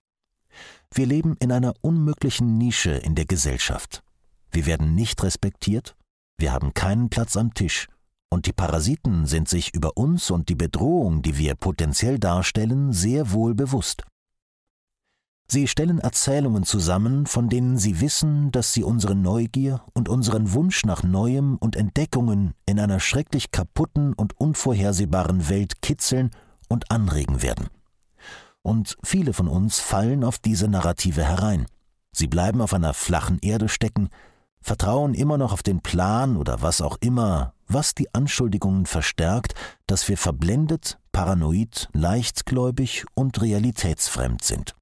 Wir leben in einer unmöglichen Nische in der Gesellschaft. Wir werden nicht respektiert, wir haben keinen Platz am Tisch, und die Parasiten sind sich über uns und die Bedrohung, die wir potenziell darstellen, sehr wohl bewusst. Sie stellen Erzählungen zusammen, von denen sie wissen, dass sie unsere Neugier und unseren Wunsch nach Neuem und Entdeckungen in einer schrecklich kaputten und unvorhersehbaren Welt kitzeln und anregen werden. Und viele von uns fallen auf diese Narrative herein. Sie bleiben auf einer flachen Erde stecken, vertrauen immer noch auf den Plan oder was auch immer, was die Anschuldigungen verstärkt, dass wir verblendet, paranoid, leichtgläubig und realitätsfremd sind.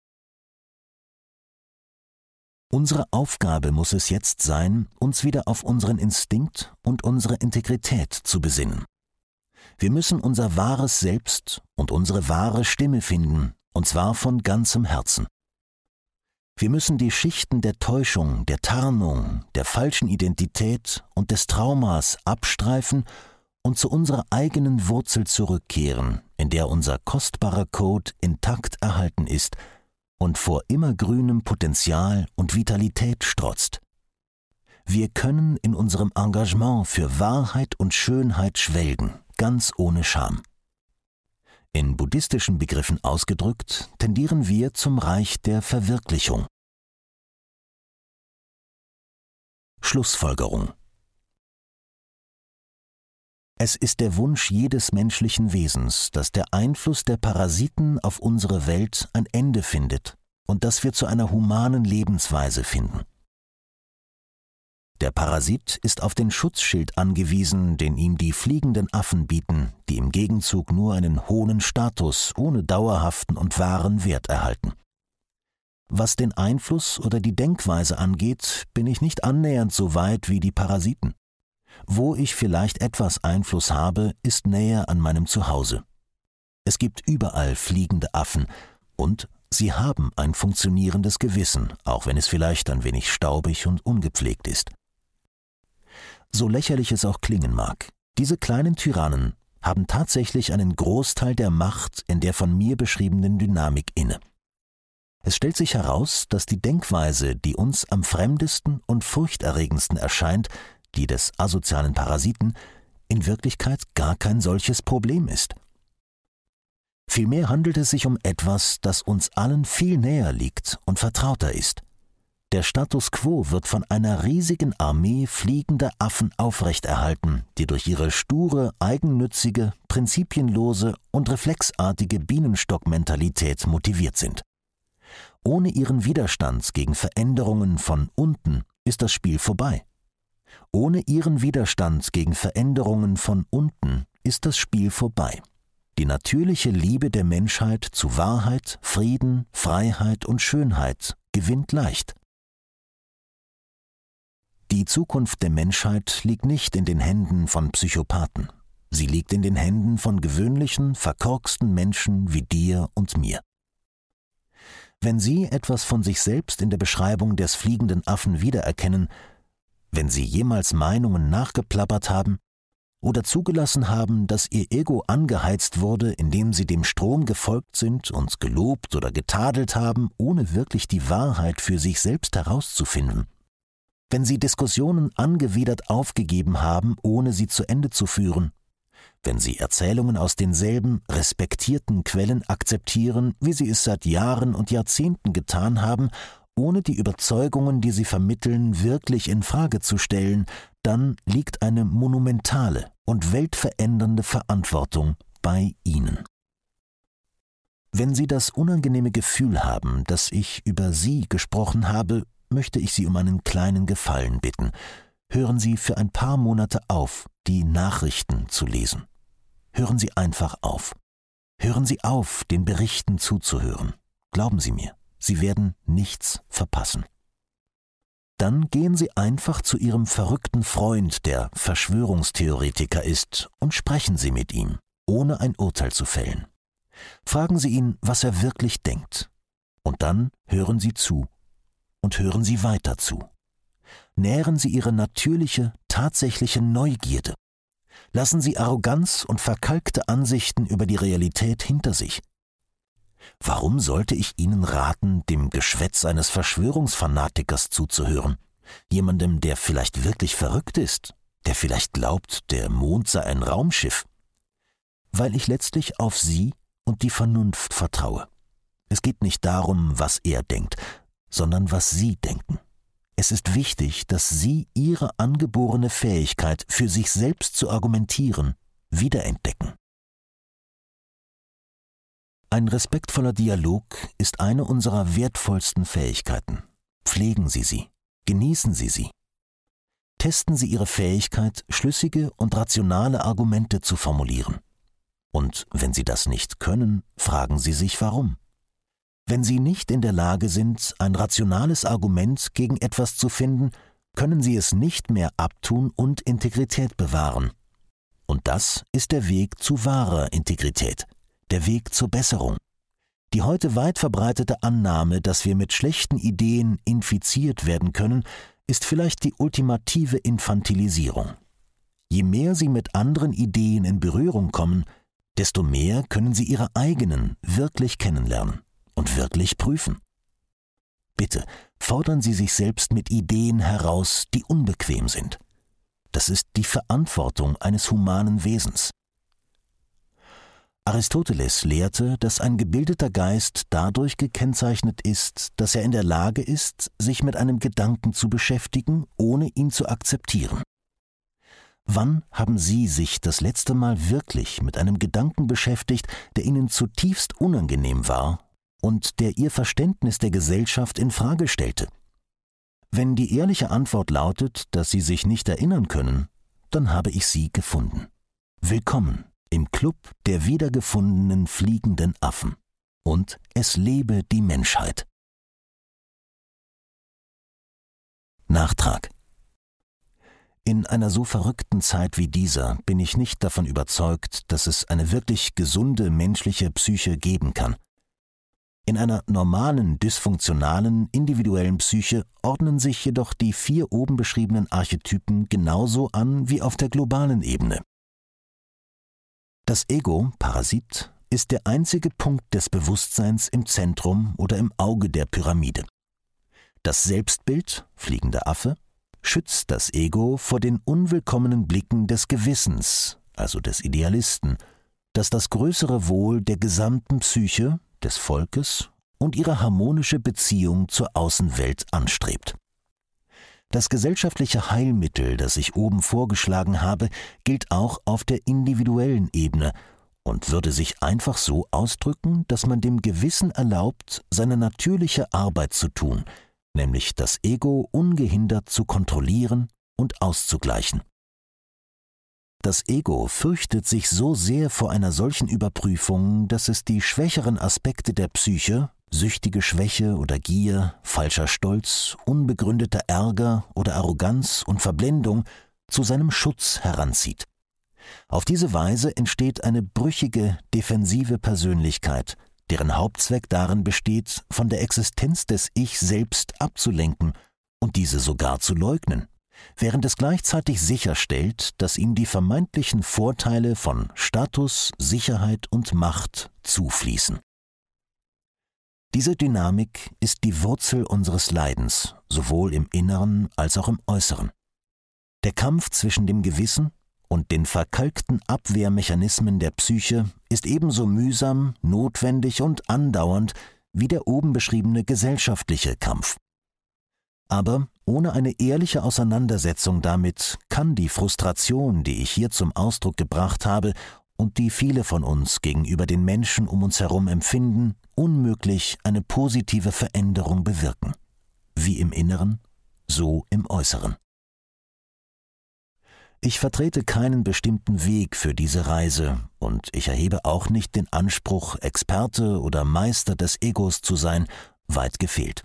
Unsere Aufgabe muss es jetzt sein, uns wieder auf unseren Instinkt und unsere Integrität zu besinnen. Wir müssen unser wahres Selbst und unsere wahre Stimme finden, und zwar von ganzem Herzen. Wir müssen die Schichten der Täuschung, der Tarnung, der falschen Identität und des Traumas abstreifen und zu unserer eigenen Wurzel zurückkehren, in der unser kostbarer Code intakt erhalten ist – und vor immergrünem Potenzial und Vitalität strotzt. Wir können in unserem Engagement für Wahrheit und Schönheit schwelgen, ganz ohne Scham. In buddhistischen Begriffen ausgedrückt, tendieren wir zum Reich der Verwirklichung. Schlussfolgerung es ist der Wunsch jedes menschlichen Wesens, dass der Einfluss der Parasiten auf unsere Welt ein Ende findet und dass wir zu einer humanen Lebensweise finden. Der Parasit ist auf den Schutzschild angewiesen, den ihm die fliegenden Affen bieten, die im Gegenzug nur einen hohen Status ohne dauerhaften und wahren Wert erhalten. Was den Einfluss oder die Denkweise angeht, bin ich nicht annähernd so weit wie die Parasiten. Wo ich vielleicht etwas Einfluss habe, ist näher an meinem Zuhause. Es gibt überall fliegende Affen und sie haben ein funktionierendes Gewissen, auch wenn es vielleicht ein wenig staubig und ungepflegt ist. So lächerlich es auch klingen mag, diese kleinen Tyrannen haben tatsächlich einen Großteil der Macht in der von mir beschriebenen Dynamik inne. Es stellt sich heraus, dass die Denkweise, die uns am fremdesten und furchterregendsten erscheint, die des asozialen Parasiten, in Wirklichkeit gar kein solches Problem ist. Vielmehr handelt es sich um etwas, das uns allen viel näher liegt und vertrauter ist. Der Status quo wird von einer riesigen Armee fliegender Affen aufrechterhalten, die durch ihre sture, eigennützige, prinzipienlose und reflexartige Bienenstockmentalität motiviert sind. Ohne ihren Widerstand gegen Veränderungen von unten ist das Spiel vorbei. Ohne ihren Widerstand gegen Veränderungen von unten ist das Spiel vorbei. Die natürliche Liebe der Menschheit zu Wahrheit, Frieden, Freiheit und Schönheit gewinnt leicht. Die Zukunft der Menschheit liegt nicht in den Händen von Psychopathen. Sie liegt in den Händen von gewöhnlichen, verkorksten Menschen wie dir und mir. Wenn Sie etwas von sich selbst in der Beschreibung des fliegenden Affen wiedererkennen, wenn Sie jemals Meinungen nachgeplappert haben oder zugelassen haben, dass Ihr Ego angeheizt wurde, indem Sie dem Strom gefolgt sind und gelobt oder getadelt haben, ohne wirklich die Wahrheit für sich selbst herauszufinden. Wenn Sie Diskussionen angewidert aufgegeben haben, ohne sie zu Ende zu führen. Wenn Sie Erzählungen aus denselben respektierten Quellen akzeptieren, wie Sie es seit Jahren und Jahrzehnten getan haben, ohne die Überzeugungen, die sie vermitteln, wirklich in Frage zu stellen, dann liegt eine monumentale und weltverändernde Verantwortung bei Ihnen. Wenn Sie das unangenehme Gefühl haben, dass ich über Sie gesprochen habe, möchte ich Sie um einen kleinen Gefallen bitten. Hören Sie für ein paar Monate auf, die Nachrichten zu lesen. Hören Sie einfach auf. Hören Sie auf, den Berichten zuzuhören. Glauben Sie mir. Sie werden nichts verpassen. Dann gehen Sie einfach zu Ihrem verrückten Freund, der Verschwörungstheoretiker ist, und sprechen Sie mit ihm, ohne ein Urteil zu fällen. Fragen Sie ihn, was er wirklich denkt. Und dann hören Sie zu und hören Sie weiter zu. Nähren Sie Ihre natürliche, tatsächliche Neugierde. Lassen Sie Arroganz und verkalkte Ansichten über die Realität hinter sich. Warum sollte ich Ihnen raten, dem Geschwätz eines Verschwörungsfanatikers zuzuhören? Jemandem, der vielleicht wirklich verrückt ist, der vielleicht glaubt, der Mond sei ein Raumschiff? Weil ich letztlich auf Sie und die Vernunft vertraue. Es geht nicht darum, was er denkt, sondern was Sie denken. Es ist wichtig, dass Sie Ihre angeborene Fähigkeit, für sich selbst zu argumentieren, wiederentdecken. Ein respektvoller Dialog ist eine unserer wertvollsten Fähigkeiten. Pflegen Sie sie, genießen Sie sie. Testen Sie Ihre Fähigkeit, schlüssige und rationale Argumente zu formulieren. Und wenn Sie das nicht können, fragen Sie sich warum. Wenn Sie nicht in der Lage sind, ein rationales Argument gegen etwas zu finden, können Sie es nicht mehr abtun und Integrität bewahren. Und das ist der Weg zu wahrer Integrität, der Weg zur Besserung. Die heute weit verbreitete Annahme, dass wir mit schlechten Ideen infiziert werden können, ist vielleicht die ultimative Infantilisierung. Je mehr Sie mit anderen Ideen in Berührung kommen, desto mehr können Sie Ihre eigenen wirklich kennenlernen und wirklich prüfen. Bitte fordern Sie sich selbst mit Ideen heraus, die unbequem sind. Das ist die Verantwortung eines humanen Wesens. Aristoteles lehrte, dass ein gebildeter Geist dadurch gekennzeichnet ist, dass er in der Lage ist, sich mit einem Gedanken zu beschäftigen, ohne ihn zu akzeptieren. Wann haben Sie sich das letzte Mal wirklich mit einem Gedanken beschäftigt, der Ihnen zutiefst unangenehm war und der Ihr Verständnis der Gesellschaft in Frage stellte? Wenn die ehrliche Antwort lautet, dass Sie sich nicht erinnern können, dann habe ich Sie gefunden. Willkommen im Club der wiedergefundenen fliegenden Affen. Und es lebe die Menschheit. Nachtrag in einer so verrückten Zeit wie dieser bin ich nicht davon überzeugt, dass es eine wirklich gesunde menschliche Psyche geben kann. In einer normalen, dysfunktionalen, individuellen Psyche ordnen sich jedoch die vier oben beschriebenen Archetypen genauso an wie auf der globalen Ebene. Das Ego, Parasit, ist der einzige Punkt des Bewusstseins im Zentrum oder im Auge der Pyramide. Das Selbstbild, fliegender Affe, schützt das Ego vor den unwillkommenen Blicken des Gewissens, also des Idealisten, das das größere Wohl der gesamten Psyche, des Volkes und ihre harmonische Beziehung zur Außenwelt anstrebt. Das gesellschaftliche Heilmittel, das ich oben vorgeschlagen habe, gilt auch auf der individuellen Ebene und würde sich einfach so ausdrücken, dass man dem Gewissen erlaubt, seine natürliche Arbeit zu tun, nämlich das Ego ungehindert zu kontrollieren und auszugleichen. Das Ego fürchtet sich so sehr vor einer solchen Überprüfung, dass es die schwächeren Aspekte der Psyche, süchtige Schwäche oder Gier, falscher Stolz, unbegründeter Ärger oder Arroganz und Verblendung zu seinem Schutz heranzieht. Auf diese Weise entsteht eine brüchige, defensive Persönlichkeit, deren Hauptzweck darin besteht, von der Existenz des Ich selbst abzulenken und diese sogar zu leugnen, während es gleichzeitig sicherstellt, dass ihm die vermeintlichen Vorteile von Status, Sicherheit und Macht zufließen. Diese Dynamik ist die Wurzel unseres Leidens, sowohl im Inneren als auch im Äußeren. Der Kampf zwischen dem Gewissen und den verkalkten Abwehrmechanismen der Psyche ist ebenso mühsam, notwendig und andauernd wie der oben beschriebene gesellschaftliche Kampf. Aber ohne eine ehrliche Auseinandersetzung damit kann die Frustration, die ich hier zum Ausdruck gebracht habe und die viele von uns gegenüber den Menschen um uns herum empfinden, unmöglich eine positive Veränderung bewirken. Wie im Inneren, so im Äußeren. Ich vertrete keinen bestimmten Weg für diese Reise und ich erhebe auch nicht den Anspruch, Experte oder Meister des Egos zu sein, weit gefehlt.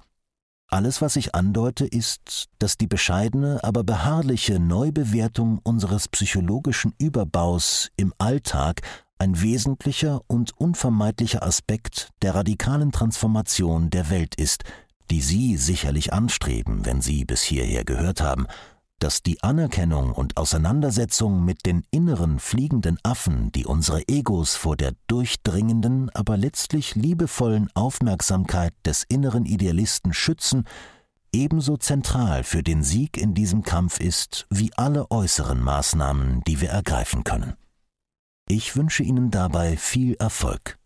Alles, was ich andeute, ist, dass die bescheidene, aber beharrliche Neubewertung unseres psychologischen Überbaus im Alltag ein wesentlicher und unvermeidlicher Aspekt der radikalen Transformation der Welt ist, die Sie sicherlich anstreben, wenn Sie bis hierher gehört haben, dass die Anerkennung und Auseinandersetzung mit den inneren fliegenden Affen, die unsere Egos vor der durchdringenden, aber letztlich liebevollen Aufmerksamkeit des inneren Idealisten schützen, ebenso zentral für den Sieg in diesem Kampf ist wie alle äußeren Maßnahmen, die wir ergreifen können. Ich wünsche Ihnen dabei viel Erfolg.